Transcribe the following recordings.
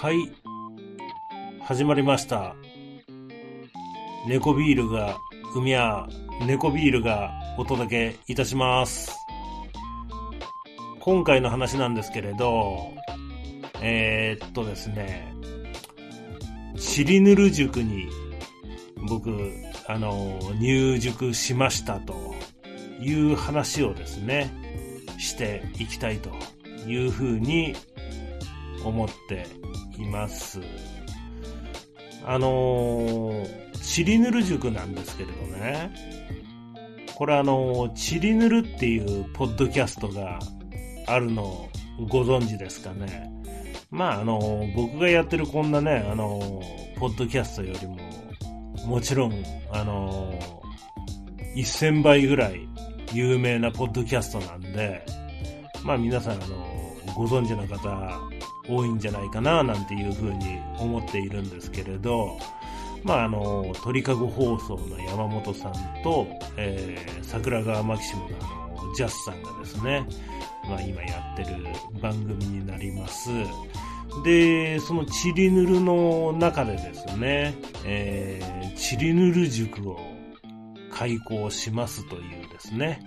はい。始まりました。猫ビールが、海や猫ビールがお届けいたします。今回の話なんですけれど、えー、っとですね、チリヌル塾に僕、あの、入塾しましたという話をですね、していきたいというふうに思っています。あのー、チリヌル塾なんですけれどね、これあのー、チリヌルっていうポッドキャストがあるのをご存知ですかね。まああの、僕がやってるこんなね、あの、ポッドキャストよりも、もちろん、あの、1000倍ぐらい有名なポッドキャストなんで、まあ皆さん、あの、ご存知の方、多いんじゃないかななんていうふうに思っているんですけれど、まあ、あの、鳥かご放送の山本さんと、えー、桜川マキシムのあの、ジャスさんがですね、まあ今やってる番組になります。で、そのチリヌルの中でですね、えー、チリヌル塾を開講しますというですね、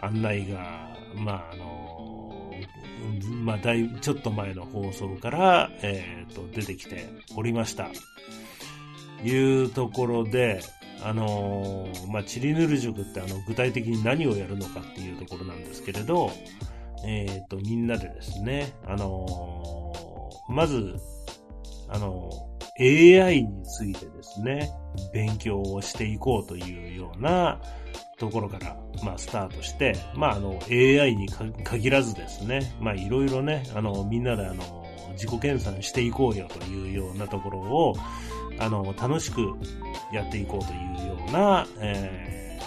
案内が、まああの、まあ、だいぶ、ちょっと前の放送から、えっ、ー、と、出てきておりました。いうところで、あのー、まあ、チリヌル塾ってあの、具体的に何をやるのかっていうところなんですけれど、えっ、ー、と、みんなでですね、あのー、まず、あの AI についてですね、勉強をしていこうというようなところから、まあ、スタートして、まあ、あの、AI に限らずですね、まあ、いろいろね、あの、みんなであの、自己研鑽していこうよというようなところを、あの、楽しくやっていこうというような、え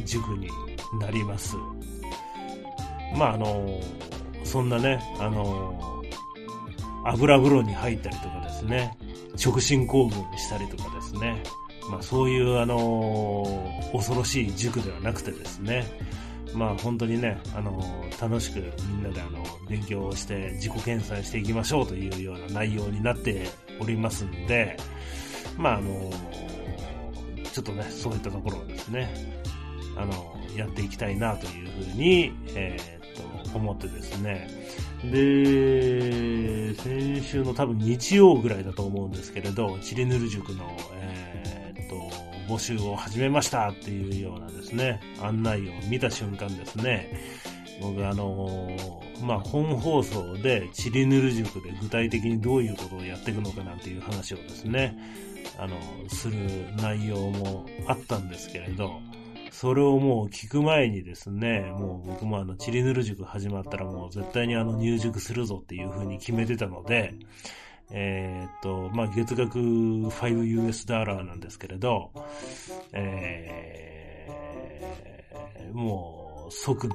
ー、塾になります。まあ、あの、そんなね、あの、油風呂に入ったりとかですね、直進行軍したりとかですね、まあそういうあのー、恐ろしい塾ではなくてですね、まあ本当にね、あのー、楽しくみんなであの、勉強をして自己研鑽していきましょうというような内容になっておりますんで、まああの、ちょっとね、そういったところをですね、あの、やっていきたいなというふうに、え、っと、思ってですね、で、先週の多分日曜ぐらいだと思うんですけれど、チリヌル塾の、え、募集を始めましたっていうようなですね、案内を見た瞬間ですね、僕あのまあ、本放送でチリヌル塾で具体的にどういうことをやっていくのかなんていう話をですね、あの、する内容もあったんですけれど、それをもう聞く前にですね、もう僕もあの、チリヌル塾始まったらもう絶対にあの、入塾するぞっていう風に決めてたので、えー、っと、まあ、月額 5US ダーラーなんですけれど、えー、もう、即ね、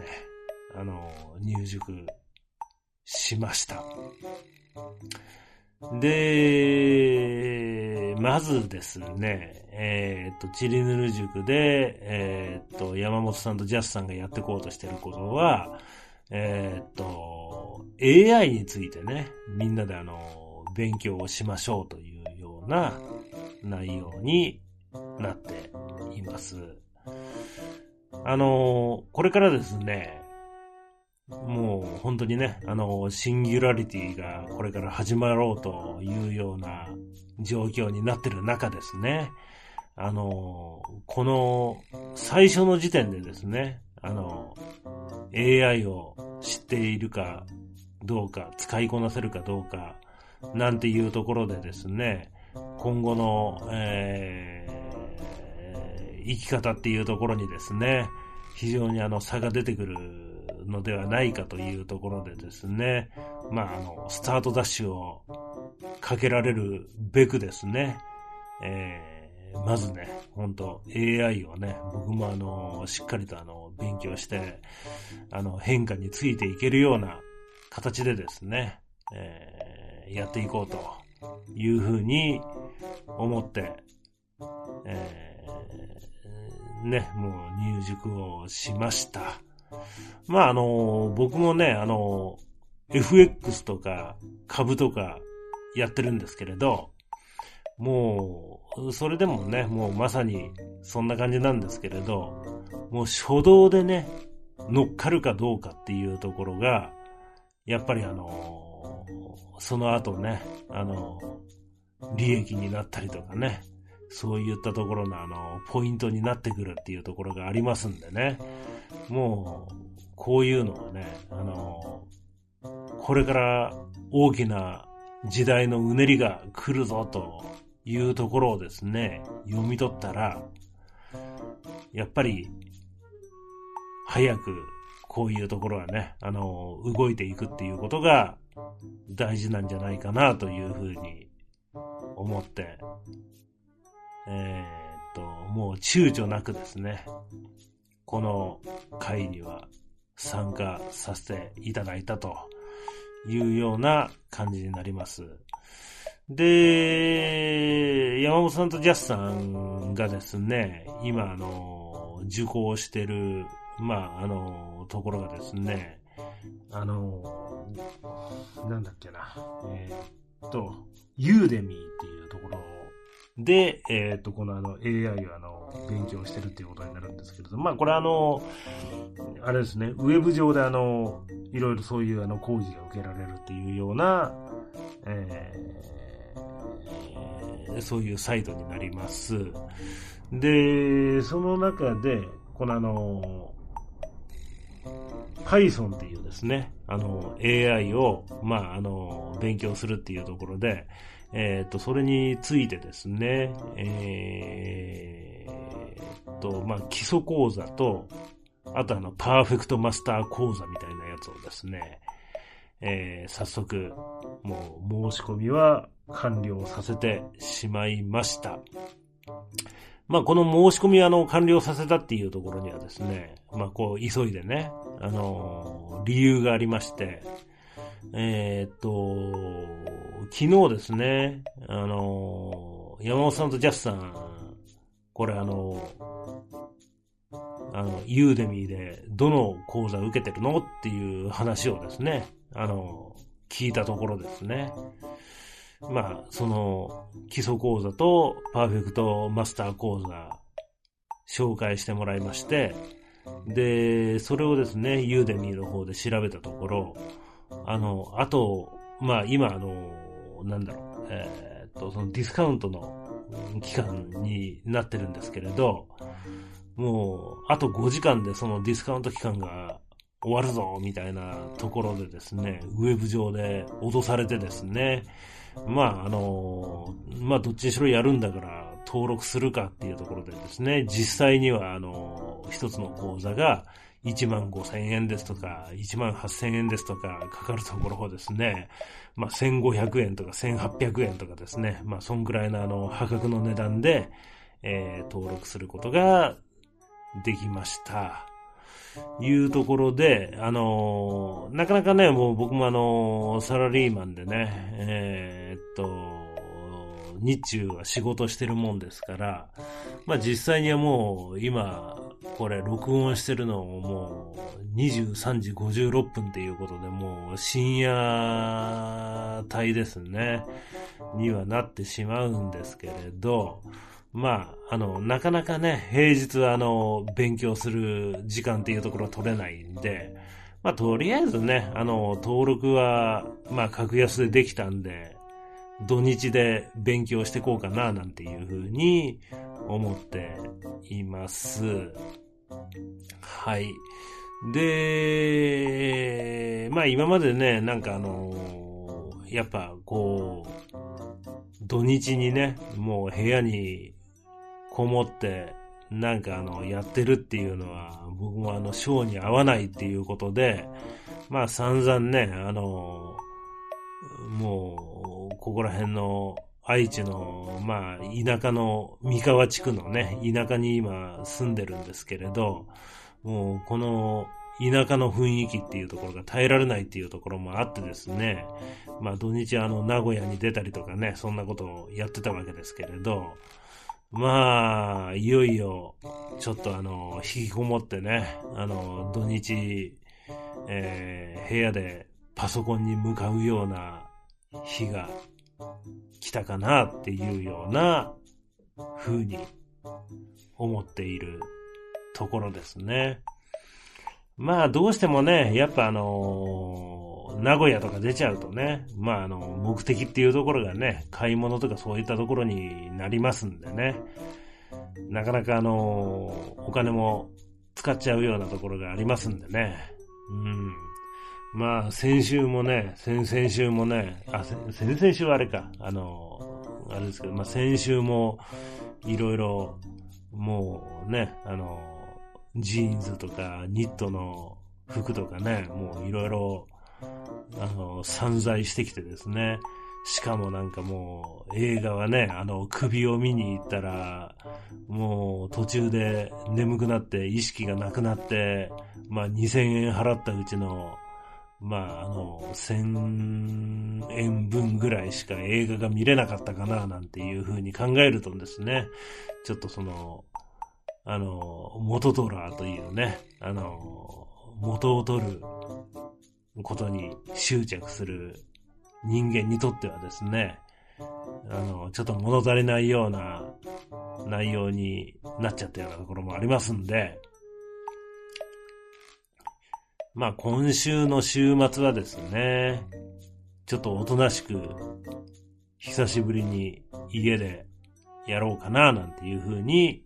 あの、入塾しました。で、まずですね、えっ、ー、と、チリヌル塾で、えっ、ー、と、山本さんとジャスさんがやってこうとしてることは、えっ、ー、と、AI についてね、みんなであの、勉強をしましょうというような内容になっています。あの、これからですね、もう本当にね、あの、シンギュラリティがこれから始まろうというような状況になってる中ですね、あの、この最初の時点でですね、あの、AI を知っているかどうか、使いこなせるかどうか、なんていうところでですね、今後の、えー、生き方っていうところにですね、非常にあの差が出てくるのではないかというところでですね、まあ、あの、スタートダッシュをかけられるべくですね、えー、まずね、本当 AI をね、僕もあの、しっかりとあの、勉強して、あの、変化についていけるような形でですね、えー、やっていこうというふうに思って、えー、ね、もう入塾をしました。まあ、あの、僕もね、あの、FX とか株とかやってるんですけれど、もう、それでもね、もうまさにそんな感じなんですけれど、もう初動でね、乗っかるかどうかっていうところが、やっぱりあの、その後ね、あの、利益になったりとかね、そういったところのあの、ポイントになってくるっていうところがありますんでね、もう、こういうのはね、あの、これから大きな時代のうねりが来るぞというところをですね、読み取ったら、やっぱり、早くこういうところはね、あの、動いていくっていうことが大事なんじゃないかなというふうに思って、えー、っと、もう躊躇なくですね、この会には参加させていただいたというような感じになります。で、山本さんとジャスさんがですね、今、あの、受講してる、まあ、あの、ところがですね、あの、なんだっけな、えー、っと、ユーデミーっていうところで、えっ、と、このあの AI をあの、勉強してるっていうことになるんですけれども、まあこれあの、あれですね、ウェブ上であの、いろいろそういうあの講義が受けられるっていうような、えー、そういうサイトになります。で、その中で、このあの、Python っていうですね、あの、AI を、まあ、あの、勉強するっていうところで、えっ、ー、と、それについてですね、えー、と、まあ、基礎講座と、あとあの、パーフェクトマスター講座みたいなやつをですね、えー、早速、もう申し込みは完了させてしまいました。まあ、この申し込みあの、完了させたっていうところにはですね、まあ、こう、急いでね、あのー、理由がありまして、えー、っと、昨日ですね、あの、山本さんとジャスさん、これあの、あの、ユーデミーでどの講座受けてるのっていう話をですね、あの、聞いたところですね。まあ、その、基礎講座とパーフェクトマスター講座、紹介してもらいまして、で、それをですね、ユーデミーの方で調べたところ、あの、あと、まあ今、あの、なんだろう、えー、っと、そのディスカウントの期間になってるんですけれど、もう、あと5時間でそのディスカウント期間が終わるぞ、みたいなところでですね、ウェブ上で脅されてですね、まあ、あの、まあ、どっちにしろやるんだから、登録するかっていうところでですね、実際には、あの、一つの講座が、1万5千円ですとか、1万8千円ですとかかかるところをですね、まあ、1500円とか1800円とかですね、まあ、そんぐらいのあの、破格の値段で、えー、登録することができました。いうところで、あのー、なかなかね、もう僕もあのー、サラリーマンでね、えー、っと、日中は仕事してるもんですから、まあ実際にはもう今、これ録音してるのももう23時56分っていうことでもう深夜帯ですね、にはなってしまうんですけれど、まあ、あの、なかなかね、平日あの、勉強する時間っていうところは取れないんで、まあ、とりあえずね、あの、登録は、まあ、格安でできたんで、土日で勉強していこうかな、なんていうふうに思っています。はい。で、まあ今までね、なんかあのやっぱこう、土日にね、もう部屋にこもって、なんかあの、やってるっていうのは、僕もあの、ショーに合わないっていうことで、まあ散々ね、あの、もう、ここら辺の愛知の、まあ、田舎の三河地区のね、田舎に今住んでるんですけれど、もうこの田舎の雰囲気っていうところが耐えられないっていうところもあってですね、まあ土日あの名古屋に出たりとかね、そんなことをやってたわけですけれど、まあ、いよいよ、ちょっとあの、引きこもってね、あの、土日、えー、部屋でパソコンに向かうような日が来たかなっていうような風に思っているところですね。まあ、どうしてもね、やっぱあのー、名古屋とか出ちゃうとね、まああの、目的っていうところがね、買い物とかそういったところになりますんでね、なかなかあの、お金も使っちゃうようなところがありますんでね、うん。まあ、先週もね、先々週もね、あ、先々週はあれか、あの、あれですけど、まあ先週も、いろいろ、もうね、あのジーンズとかニットの服とかね、もういろいろ、あの、散在してきてですね。しかもなんかもう映画はね、あの首を見に行ったら、もう途中で眠くなって意識がなくなって、まあ2000円払ったうちの、まああの、1000円分ぐらいしか映画が見れなかったかななんていう風に考えるとですね、ちょっとその、あの、元トラーというね、あの、元を取ることに執着する人間にとってはですね、あの、ちょっと物足りないような内容になっちゃったようなところもありますんで、まあ今週の週末はですね、ちょっとおとなしく、久しぶりに家でやろうかななんていう風に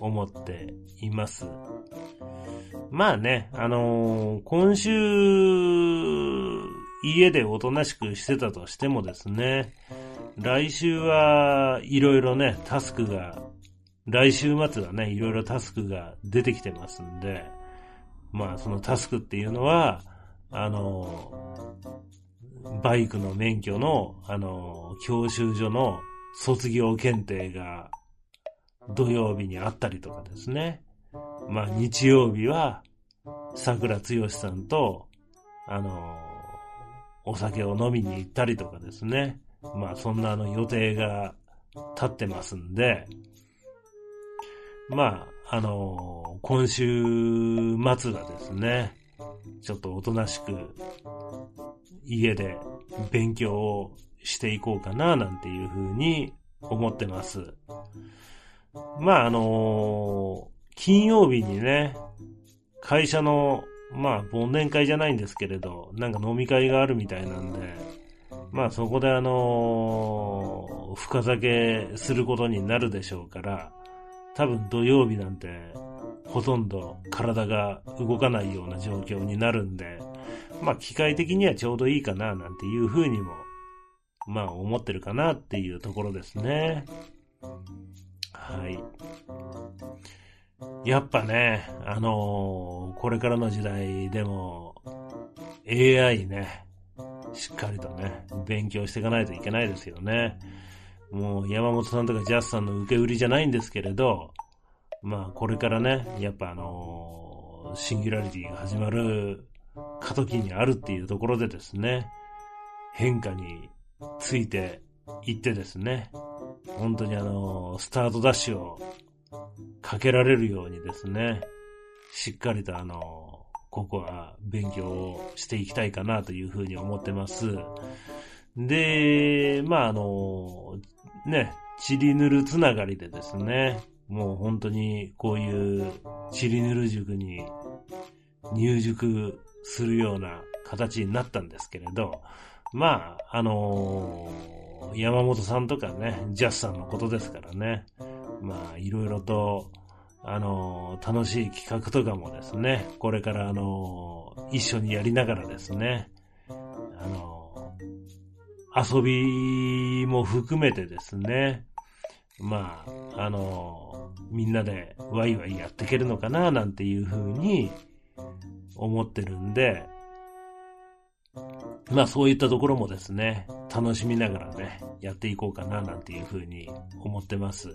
思っています。まあね、あのー、今週、家でおとなしくしてたとしてもですね、来週はいろいろね、タスクが、来週末はね、いろいろタスクが出てきてますんで、まあそのタスクっていうのは、あのー、バイクの免許の、あのー、教習所の卒業検定が土曜日にあったりとかですね。まあ日曜日は桜つよしさんと、あのお酒を飲みに行ったりとかですね。まあそんなあの予定が立ってますんで、まあ、あの今週末はですね、ちょっとおとなしく家で勉強をしていこうかななんていうふうに思ってます。まあ、あのー、金曜日にね、会社の、まあ、忘年会じゃないんですけれど、なんか飲み会があるみたいなんで、まあ、そこであのー、深酒することになるでしょうから、多分土曜日なんて、ほとんど体が動かないような状況になるんで、まあ、機械的にはちょうどいいかな、なんていうふうにも、まあ、思ってるかなっていうところですね。はい。やっぱね、あのー、これからの時代でも、AI ね、しっかりとね、勉強していかないといけないですよね。もう山本さんとかジャスさんの受け売りじゃないんですけれど、まあこれからね、やっぱあのー、シンギュラリティが始まる過渡期にあるっていうところでですね、変化についていってですね、本当にあの、スタートダッシュをかけられるようにですね、しっかりとあの、ここは勉強をしていきたいかなというふうに思ってます。で、まああの、ね、チリヌルつながりでですね、もう本当にこういうチリヌル塾に入塾するような形になったんですけれど、まあ、あのー山本さんとかね、ジャスさんのことですからね。まあ、いろいろと、あの、楽しい企画とかもですね、これからあの、一緒にやりながらですね、あの、遊びも含めてですね、まあ、あの、みんなでワイワイやっていけるのかな、なんていうふうに思ってるんで、まあそういったところもですね、楽しみながらね、やっていこうかななんていうふうに思ってます。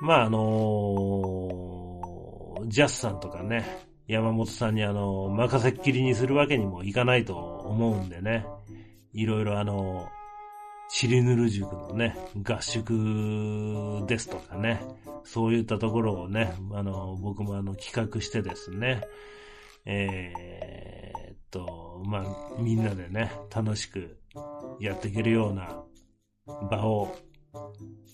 まああのー、ジャスさんとかね、山本さんにあの、任せっきりにするわけにもいかないと思うんでね、いろいろあの、チリヌル塾のね、合宿ですとかね、そういったところをね、あの、僕もあの企画してですね、えー、っと、まあ、みんなでね、楽しくやっていけるような場を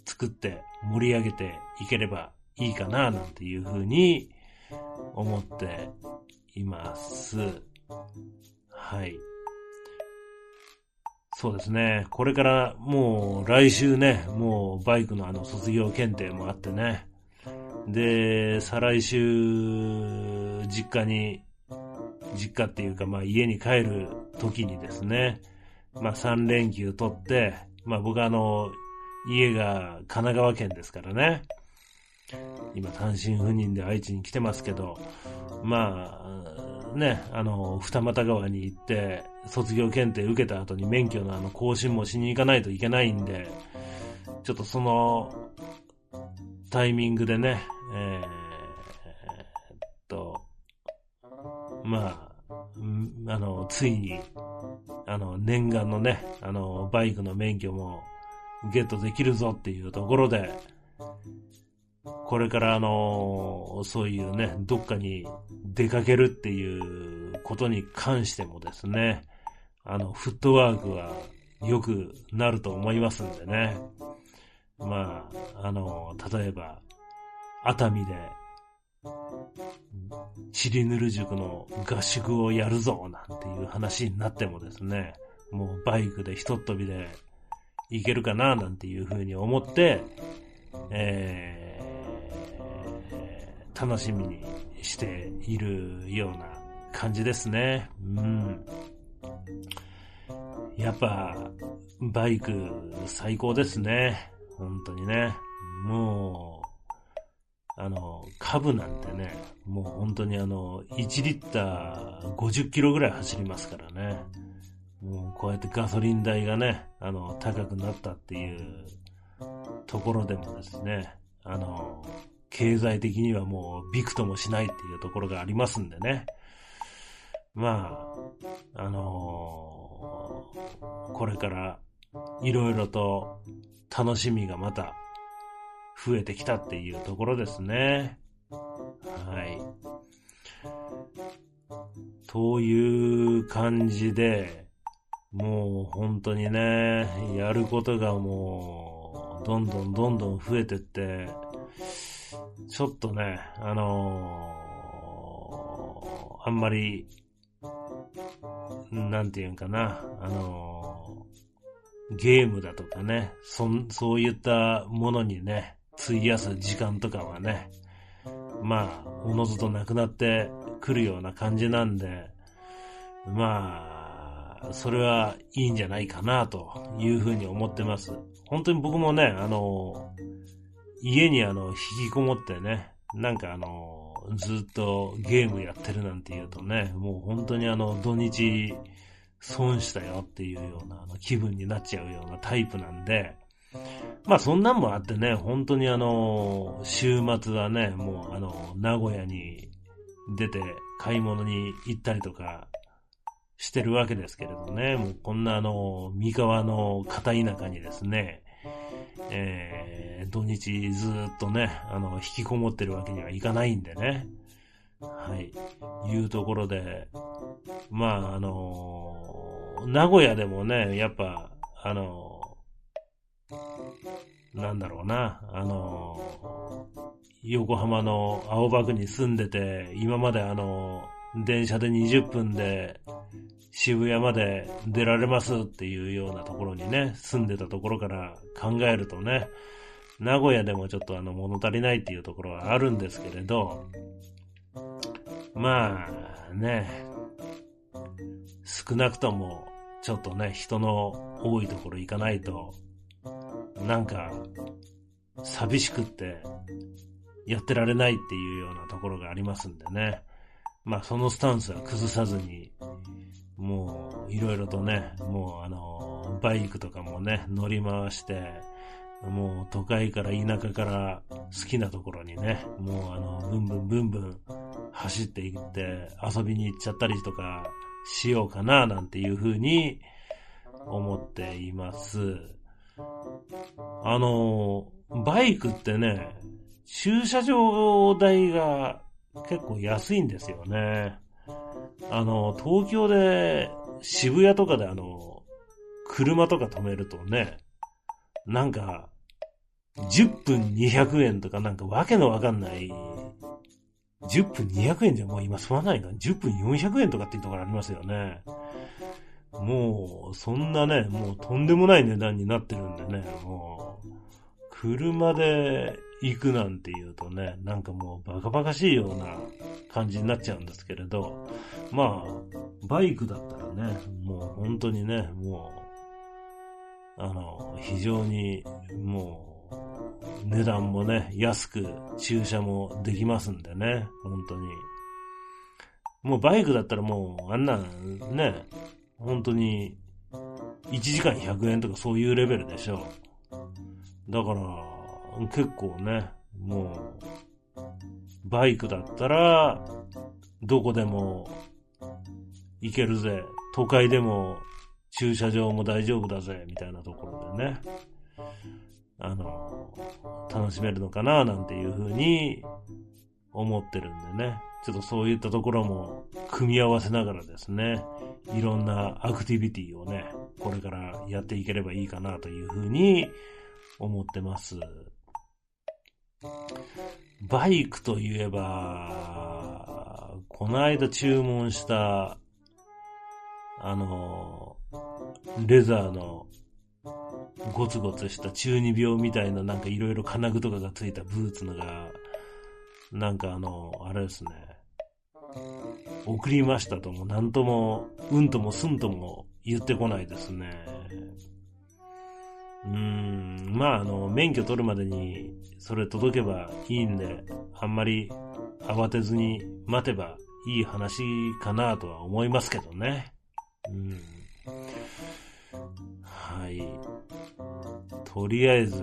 作って盛り上げていければいいかな、なんていうふうに思っています。はい。そうですね。これからもう来週ね、もうバイクのあの卒業検定もあってね。で、再来週、実家に、実家っていうかまあ家に帰る時にですね、まあ3連休取って、まあ僕あの、家が神奈川県ですからね。今単身赴任で愛知に来てますけど、まあ、ね、あの、二俣川に行って、卒業検定受けた後に免許のあの更新もしに行かないといけないんで、ちょっとそのタイミングでね、えー、まあ、あの、ついに、あの、念願のね、あの、バイクの免許もゲットできるぞっていうところで、これからあの、そういうね、どっかに出かけるっていうことに関してもですね、あの、フットワークは良くなると思いますんでね。まあ、あの、例えば、熱海で、チリヌル塾の合宿をやるぞ、なんていう話になってもですね、もうバイクでひとっ飛びで行けるかな、なんていうふうに思って、えー、楽しみにしているような感じですね。うん。やっぱ、バイク最高ですね。本当にね。もう、あの、株なんてね、もう本当にあの、1リッター50キロぐらい走りますからね。もうこうやってガソリン代がね、あの、高くなったっていうところでもですね、あの、経済的にはもうびくともしないっていうところがありますんでね。まあ、あのー、これからいろいろと楽しみがまた増えてきたっていうところですね。はい。という感じで、もう本当にね、やることがもう、どんどんどんどん増えてって、ちょっとね、あのー、あんまりなんていうんかな、あのー、ゲームだとかね、そ、そういったものにね、費やす時間とかはね、まあ、おのずとなくなってくるような感じなんで、まあ、それはいいんじゃないかなというふうに思ってます。本当に僕もね、あの、家にあの、引きこもってね、なんかあの、ずっとゲームやってるなんて言うとね、もう本当にあの土日損したよっていうようなあの気分になっちゃうようなタイプなんで、まあそんなんもあってね、本当にあの、週末はね、もうあの、名古屋に出て買い物に行ったりとかしてるわけですけれどね、もうこんなあの、三河の片田舎にですね、えー、土日ずっとね、あの、引きこもってるわけにはいかないんでね。はい。いうところで、まあ、あの、名古屋でもね、やっぱ、あの、なんだろうな、あの、横浜の青葉区に住んでて、今まであの電車で20分で渋谷まで出られますっていうようなところにね、住んでたところから考えるとね、名古屋でもちょっとあの物足りないっていうところはあるんですけれど、まあね、少なくともちょっとね、人の多いところ行かないと、なんか寂しくってやってられないっていうようなところがありますんでね。まあそのスタンスは崩さずに、もう、いろいろとね、もうあの、バイクとかもね、乗り回して、もう都会から田舎から好きなところにね、もうあの、ブンブンブンブン走っていって遊びに行っちゃったりとかしようかななんていうふうに思っています。あの、バイクってね、駐車場代が結構安いんですよね。あの、東京で渋谷とかであの、車とか止めるとね、なんか、10分200円とかなんかわけのわかんない、10分200円じゃもう今済まないか ?10 分400円とかっていうところありますよね。もう、そんなね、もうとんでもない値段になってるんでね、もう、車で行くなんて言うとね、なんかもうバカバカしいような感じになっちゃうんですけれど、まあ、バイクだったらね、もう本当にね、もう、あの、非常に、もう、値段もね、安く駐車もできますんでね、本当に。もうバイクだったらもう、あんなね、本当に、1時間100円とかそういうレベルでしょ。だから、結構ね、もう、バイクだったら、どこでも行けるぜ。都会でも駐車場も大丈夫だぜ、みたいなところでね。あの、楽しめるのかな、なんていうふうに思ってるんでね。ちょっとそういったところも組み合わせながらですね、いろんなアクティビティをね、これからやっていければいいかなというふうに思ってます。バイクといえば、この間注文した、あの、レザーのゴツゴツした中二病みたいななんかいろいろ金具とかがついたブーツのが、なんかあの、あれですね。送りましたとも、なんとも、うんともすんとも言ってこないですね。うん、まあ、あの、免許取るまでに、それ届けばいいんで、あんまり慌てずに待てばいい話かなとは思いますけどね。うん。はい。とりあえず、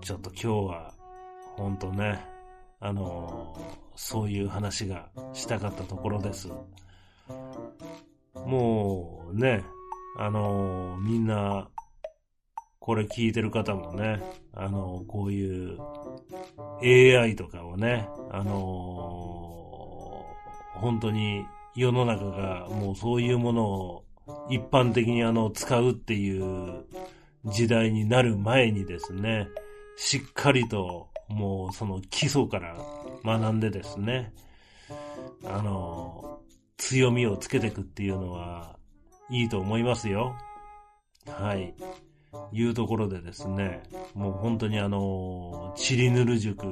ちょっと今日は、ほんとね、あのそういう話がしたかったところです。もうね、あのみんなこれ聞いてる方もね、あの、こういう AI とかをね、あの、本当に世の中がもうそういうものを一般的にあの、使うっていう時代になる前にですね、しっかりともうその基礎から学んでですね、あの、強みをつけていくっていうのはいいと思いますよ。はい。いうところでですね、もう本当にあの、チリヌル塾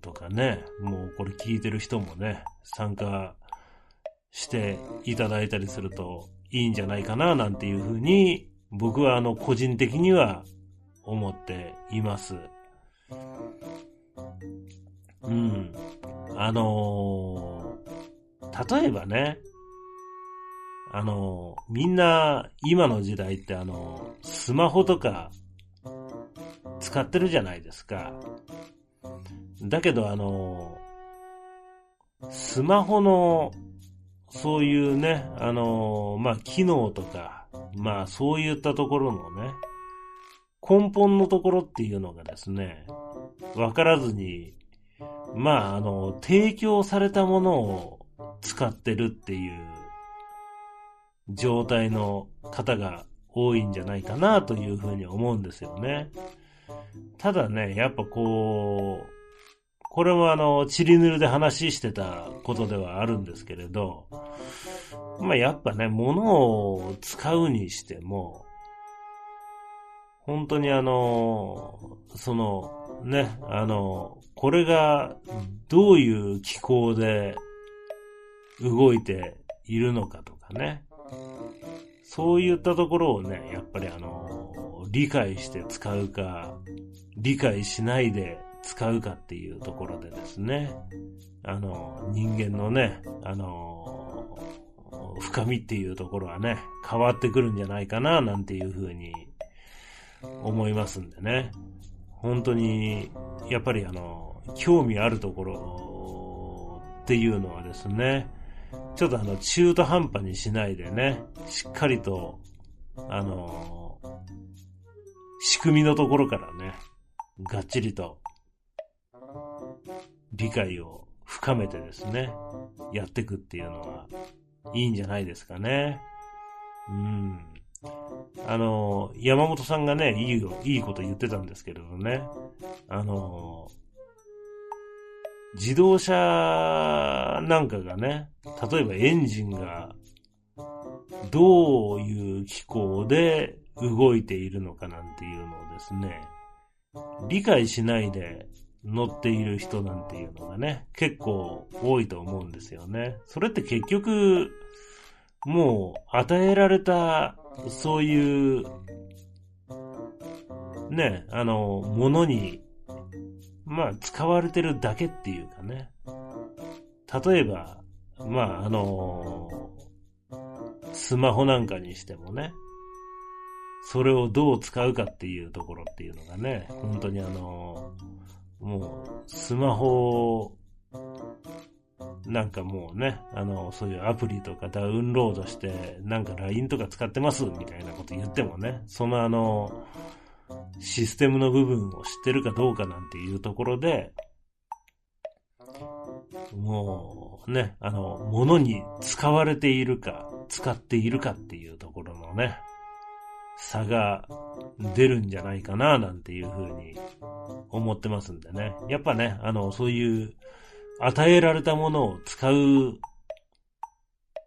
とかね、もうこれ聞いてる人もね、参加していただいたりするといいんじゃないかななんていうふうに、僕はあの、個人的には思っています。うん。あのー、例えばね、あの、みんな、今の時代ってあの、スマホとか、使ってるじゃないですか。だけどあの、スマホの、そういうね、あの、まあ、機能とか、まあ、そういったところのね、根本のところっていうのがですね、わからずに、まあ、あの、提供されたものを使ってるっていう状態の方が多いんじゃないかなというふうに思うんですよね。ただね、やっぱこう、これもあの、チリヌルで話してたことではあるんですけれど、まあやっぱね、物を使うにしても、本当にあの、その、ね、あの、これがどういう機構で動いているのかとかね。そういったところをね、やっぱりあの、理解して使うか、理解しないで使うかっていうところでですね、あの、人間のね、あの、深みっていうところはね、変わってくるんじゃないかな、なんていうふうに思いますんでね。本当に、やっぱりあの、興味あるところっていうのはですね、ちょっとあの、中途半端にしないでね、しっかりと、あの、仕組みのところからね、がっちりと、理解を深めてですね、やっていくっていうのは、いいんじゃないですかね。うん。あの、山本さんがね、いいよ、いいこと言ってたんですけれどね、あの、自動車なんかがね、例えばエンジンがどういう機構で動いているのかなんていうのをですね、理解しないで乗っている人なんていうのがね、結構多いと思うんですよね。それって結局、もう与えられた、そういう、ね、あの、ものに、まあ、使われてるだけっていうかね。例えば、まあ、あの、スマホなんかにしてもね、それをどう使うかっていうところっていうのがね、本当にあの、もう、スマホなんかもうね、あの、そういうアプリとかダウンロードして、なんか LINE とか使ってますみたいなこと言ってもね、そのあの、システムの部分を知ってるかどうかなんていうところで、もうね、あの、物に使われているか、使っているかっていうところのね、差が出るんじゃないかな、なんていうふうに思ってますんでね。やっぱね、あの、そういう与えられたものを使う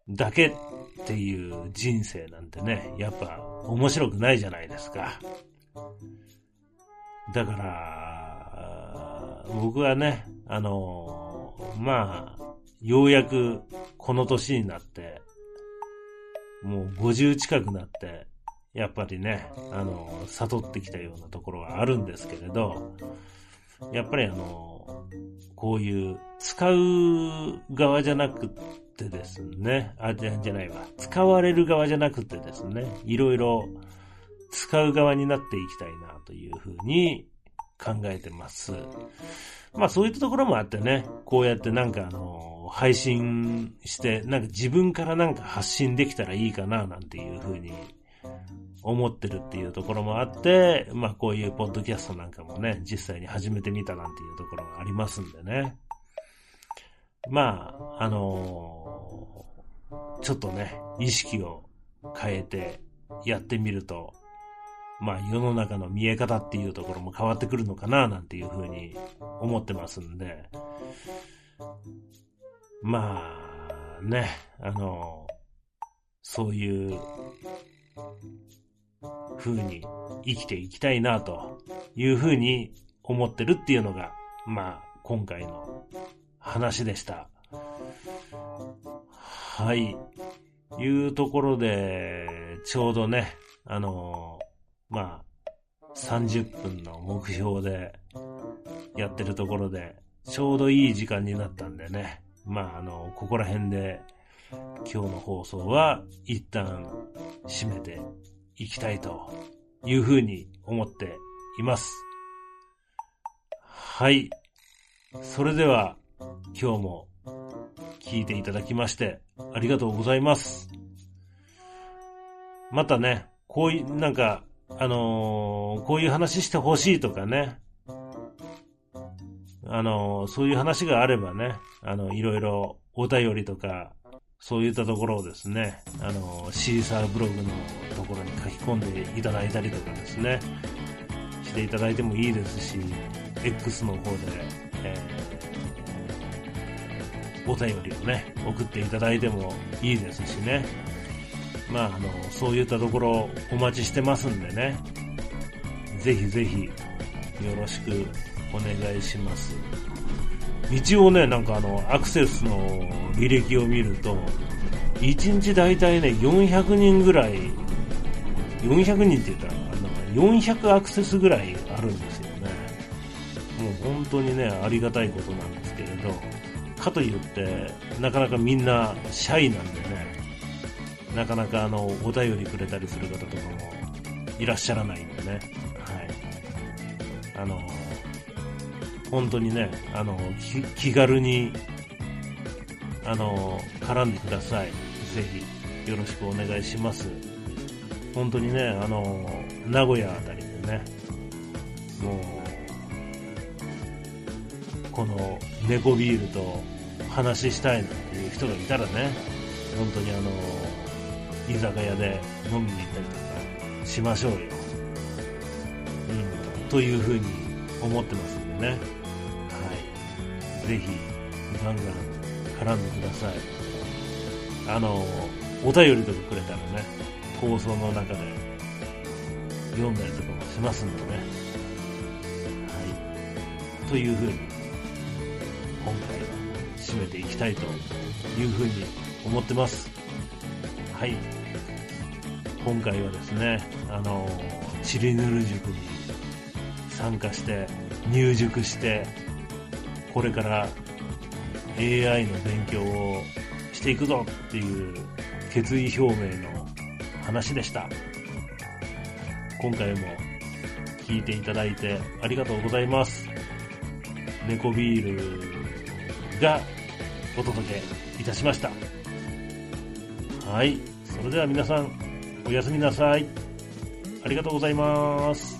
だけっていう人生なんてね、やっぱ面白くないじゃないですか。だから、僕はね、あの、まあ、ようやくこの年になって、もう50近くなって、やっぱりね、あの、悟ってきたようなところはあるんですけれど、やっぱりあの、こういう使う側じゃなくてですね、あ、じゃ、じゃないわ。使われる側じゃなくてですね、いろいろ使う側になっていきたいなというふうに考えてます。まあそういったところもあってね、こうやってなんかあの、配信して、なんか自分からなんか発信できたらいいかななんていうふうに思ってるっていうところもあって、まあこういうポッドキャストなんかもね、実際に始めてみたなんていうところがありますんでね。まあ、あのー、ちょっとね、意識を変えてやってみると、まあ世の中の見え方っていうところも変わってくるのかななんていうふうに思ってますんで、まあね、あの、そういう風に生きていきたいなという風に思ってるっていうのが、まあ、今回の話でした。はい。いうところで、ちょうどね、あの、まあ、30分の目標でやってるところで、ちょうどいい時間になったんでね、まあ、あの、ここら辺で今日の放送は一旦締めていきたいというふうに思っています。はい。それでは今日も聞いていただきましてありがとうございます。またね、こういう、なんか、あのー、こういう話してほしいとかね、あのー、そういう話があればね、あの、いろいろお便りとかそういったところをですね、あの、シーサーブログのところに書き込んでいただいたりとかですね、していただいてもいいですし、X の方で、えー、お便りをね、送っていただいてもいいですしね。まあ、あの、そういったところお待ちしてますんでね、ぜひぜひよろしくお願いします。一応ね、なんかあの、アクセスの履歴を見ると、1日大体ね、400人ぐらい、400人って言ったら、あの400アクセスぐらいあるんですよね。もう本当にね、ありがたいことなんですけれど、かといって、なかなかみんなシャイなんでね、なかなかあの、お便りくれたりする方とかもいらっしゃらないんでね、はい。あの、本当にね、あの、気軽に、あの、絡んでください。ぜひ、よろしくお願いします。本当にね、あの、名古屋あたりでね、もう、この猫ビールと話したいなんていう人がいたらね、本当にあの、居酒屋で飲みに行ったりとかしましょうよ。うん、というふうに思ってますんでね。はい。ぜひ、ガンガン絡んでください。あの、お便りとかくれたらね、放送の中で読んだりとかもしますんでね。はい。というふうに、今回めていきたいというふうに思ってます。はい。今回はですね、あの、チリヌル塾に参加して、入塾して、これから AI の勉強をしていくぞっていう決意表明の話でした。今回も聞いていただいてありがとうございます。猫ビールがお届けいたしました。はい。それでは皆さん、おやすみなさい。ありがとうございます。